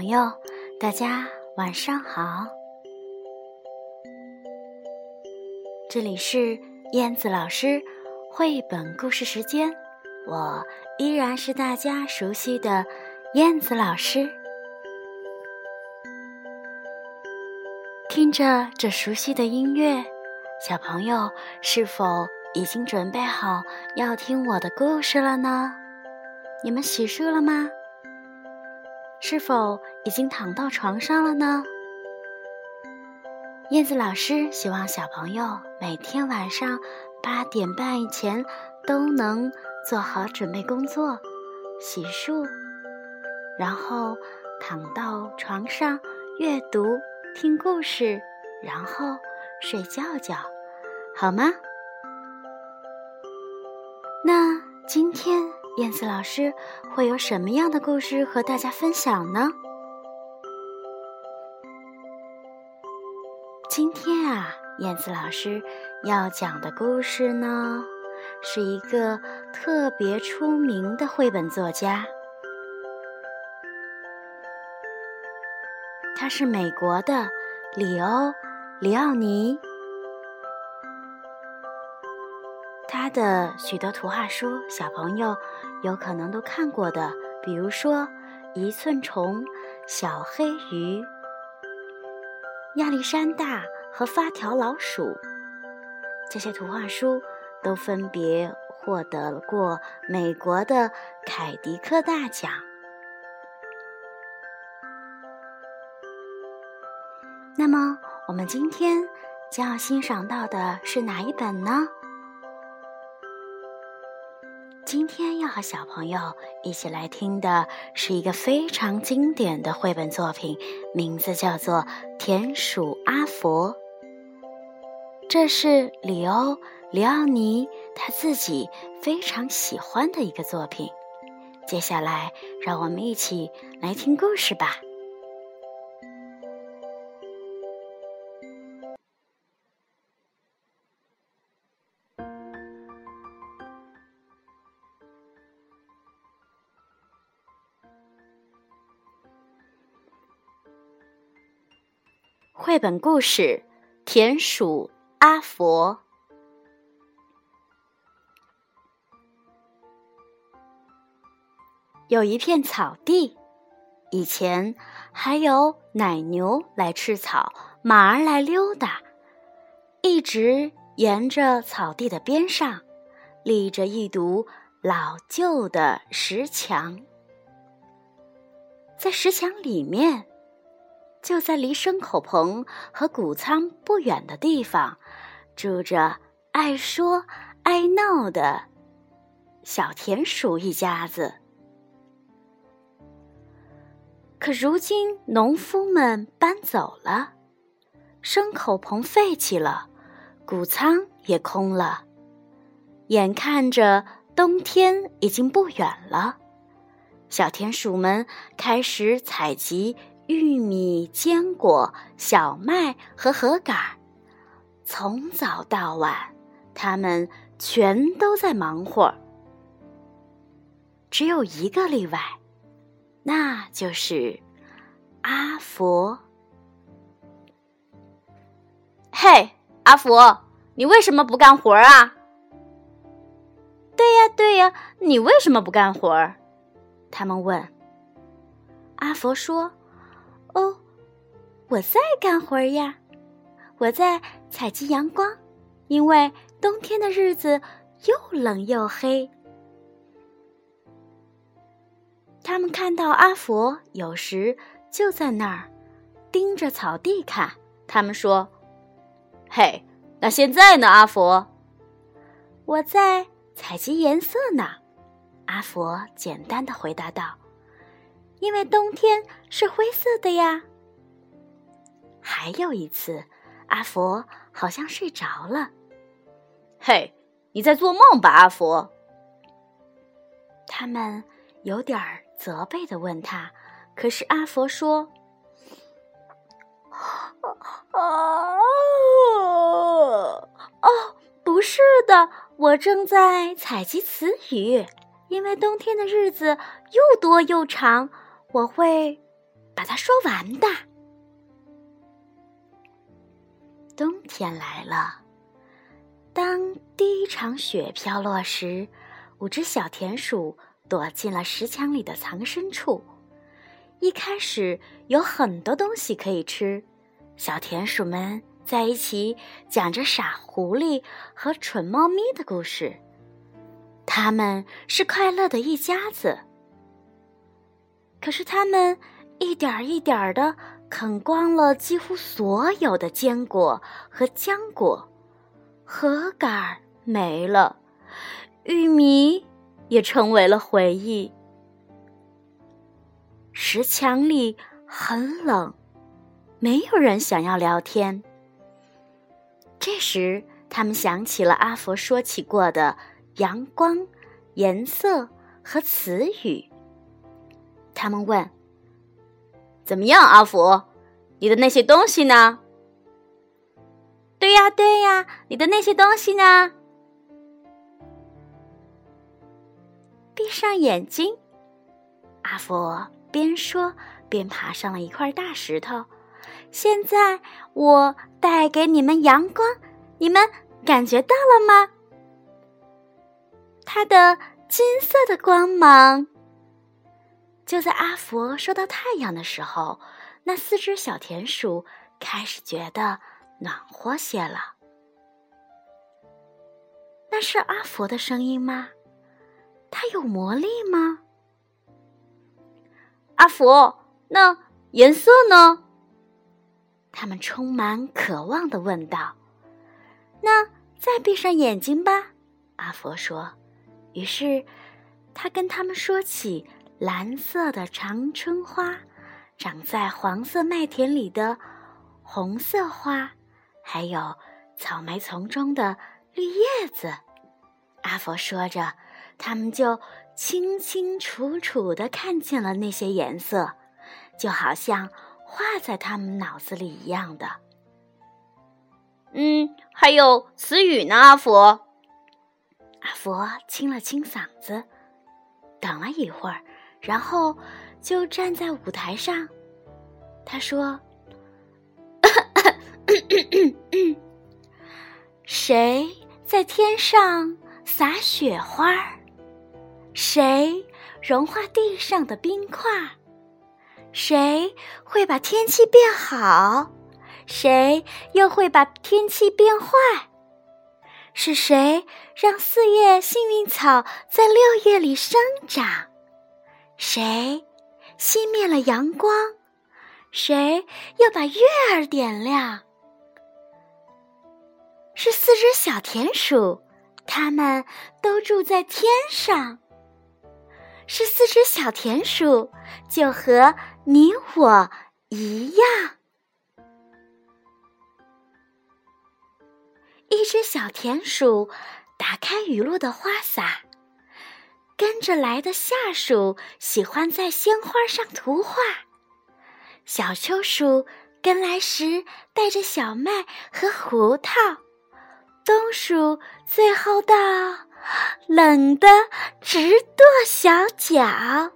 朋友，大家晚上好！这里是燕子老师绘本故事时间，我依然是大家熟悉的燕子老师。听着这熟悉的音乐，小朋友是否已经准备好要听我的故事了呢？你们洗漱了吗？是否已经躺到床上了呢？燕子老师希望小朋友每天晚上八点半以前都能做好准备工作，洗漱，然后躺到床上阅读、听故事，然后睡觉觉，好吗？那今天。燕子老师会有什么样的故事和大家分享呢？今天啊，燕子老师要讲的故事呢，是一个特别出名的绘本作家，他是美国的里欧·里奥尼。的许多图画书，小朋友有可能都看过的，比如说《一寸虫》《小黑鱼》《亚历山大和发条老鼠》，这些图画书都分别获得过美国的凯迪克大奖。那么，我们今天将要欣赏到的是哪一本呢？今天要和小朋友一起来听的是一个非常经典的绘本作品，名字叫做《田鼠阿佛》。这是里欧·里奥尼他自己非常喜欢的一个作品。接下来，让我们一起来听故事吧。本故事《田鼠阿佛》。有一片草地，以前还有奶牛来吃草，马儿来溜达。一直沿着草地的边上，立着一堵老旧的石墙，在石墙里面。就在离牲口棚和谷仓不远的地方，住着爱说爱闹的小田鼠一家子。可如今农夫们搬走了，牲口棚废弃了，谷仓也空了，眼看着冬天已经不远了，小田鼠们开始采集。玉米、坚果、小麦和禾杆，从早到晚，他们全都在忙活。只有一个例外，那就是阿佛。嘿，阿佛，你为什么不干活啊？对呀，对呀，你为什么不干活？他们问。阿佛说。哦，我在干活呀，我在采集阳光，因为冬天的日子又冷又黑。他们看到阿佛有时就在那儿盯着草地看。他们说：“嘿，那现在呢，阿佛？”我在采集颜色呢。阿佛简单的回答道。因为冬天是灰色的呀。还有一次，阿佛好像睡着了。嘿，你在做梦吧，阿佛？他们有点责备的问他，可是阿佛说：“啊，哦，不是的，我正在采集词语，因为冬天的日子又多又长。”我会把它说完的。冬天来了，当第一场雪飘落时，五只小田鼠躲进了石墙里的藏身处。一开始有很多东西可以吃，小田鼠们在一起讲着傻狐狸和蠢猫咪的故事。他们是快乐的一家子。可是他们一点儿一点儿的啃光了几乎所有的坚果和浆果，核杆没了，玉米也成为了回忆。石墙里很冷，没有人想要聊天。这时，他们想起了阿佛说起过的阳光、颜色和词语。他们问：“怎么样，阿福？你的那些东西呢？”“对呀，对呀，你的那些东西呢？”闭上眼睛，阿福。边说边爬上了一块大石头。现在我带给你们阳光，你们感觉到了吗？它的金色的光芒。就在阿佛说到太阳的时候，那四只小田鼠开始觉得暖和些了。那是阿佛的声音吗？它有魔力吗？阿佛，那颜色呢？他们充满渴望的问道。那再闭上眼睛吧，阿佛说。于是，他跟他们说起蓝色的长春花，长在黄色麦田里的红色花，还有草莓丛中的绿叶子。阿佛说着，他们就。清清楚楚的看见了那些颜色，就好像画在他们脑子里一样的。嗯，还有词语呢，阿佛。阿佛清了清嗓子，等了一会儿，然后就站在舞台上。他说：“ 谁在天上撒雪花？”谁融化地上的冰块？谁会把天气变好？谁又会把天气变坏？是谁让四叶幸运草在六月里生长？谁熄灭了阳光？谁又把月儿点亮？是四只小田鼠，它们都住在天上。是四只小田鼠，就和你我一样。一只小田鼠打开雨露的花洒，跟着来的下属喜欢在鲜花上涂画。小秋鼠跟来时带着小麦和胡桃，冬鼠最后到。冷的直跺小脚，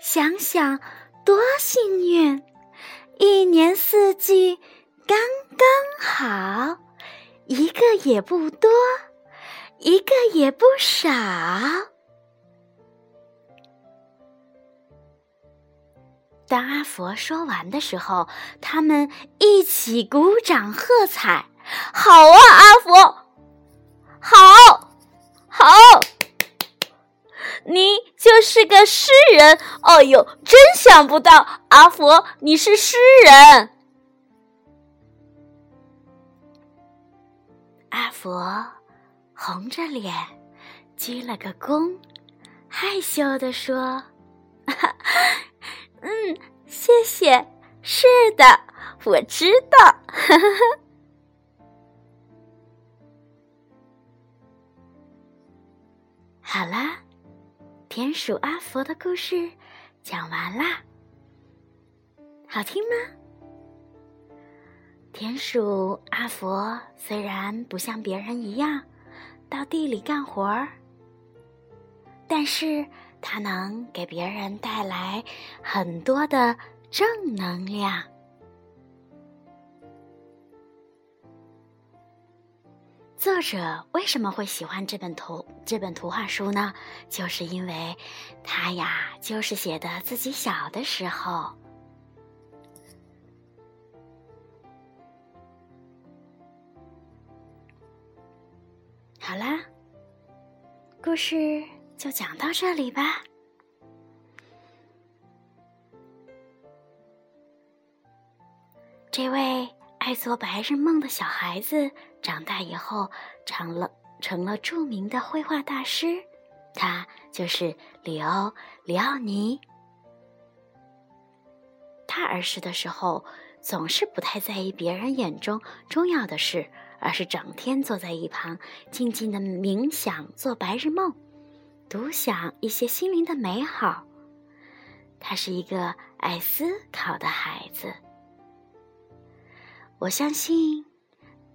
想想多幸运，一年四季刚刚好，一个也不多，一个也不少。当阿佛说完的时候，他们一起鼓掌喝彩。好啊，阿佛！好，好，你就是个诗人。哦呦，真想不到，阿佛，你是诗人。阿佛红着脸，鞠了个躬，害羞的说：“嗯，谢谢。是的，我知道。”好啦，田鼠阿佛的故事讲完啦，好听吗？田鼠阿佛虽然不像别人一样到地里干活儿，但是它能给别人带来很多的正能量。作者为什么会喜欢这本图这本图画书呢？就是因为他呀，就是写的自己小的时候。好啦，故事就讲到这里吧。这位爱做白日梦的小孩子，长大以后成了成了著名的绘画大师，他就是里欧·里奥尼。他儿时的时候，总是不太在意别人眼中重要的事。而是整天坐在一旁，静静的冥想，做白日梦，独享一些心灵的美好。他是一个爱思考的孩子。我相信，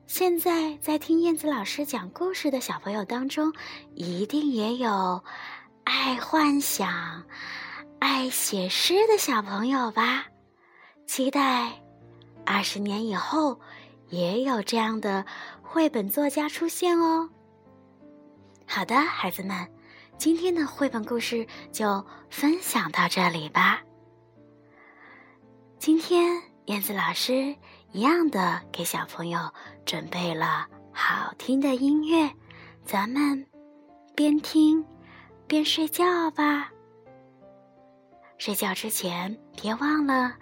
现在在听燕子老师讲故事的小朋友当中，一定也有爱幻想、爱写诗的小朋友吧？期待二十年以后。也有这样的绘本作家出现哦。好的，孩子们，今天的绘本故事就分享到这里吧。今天燕子老师一样的给小朋友准备了好听的音乐，咱们边听边睡觉吧。睡觉之前别忘了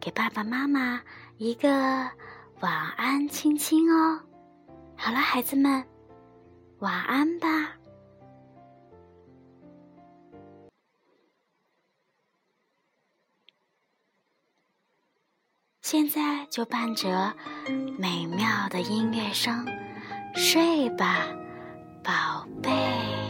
给爸爸妈妈一个。晚安，亲亲哦。好了，孩子们，晚安吧。现在就伴着美妙的音乐声睡吧，宝贝。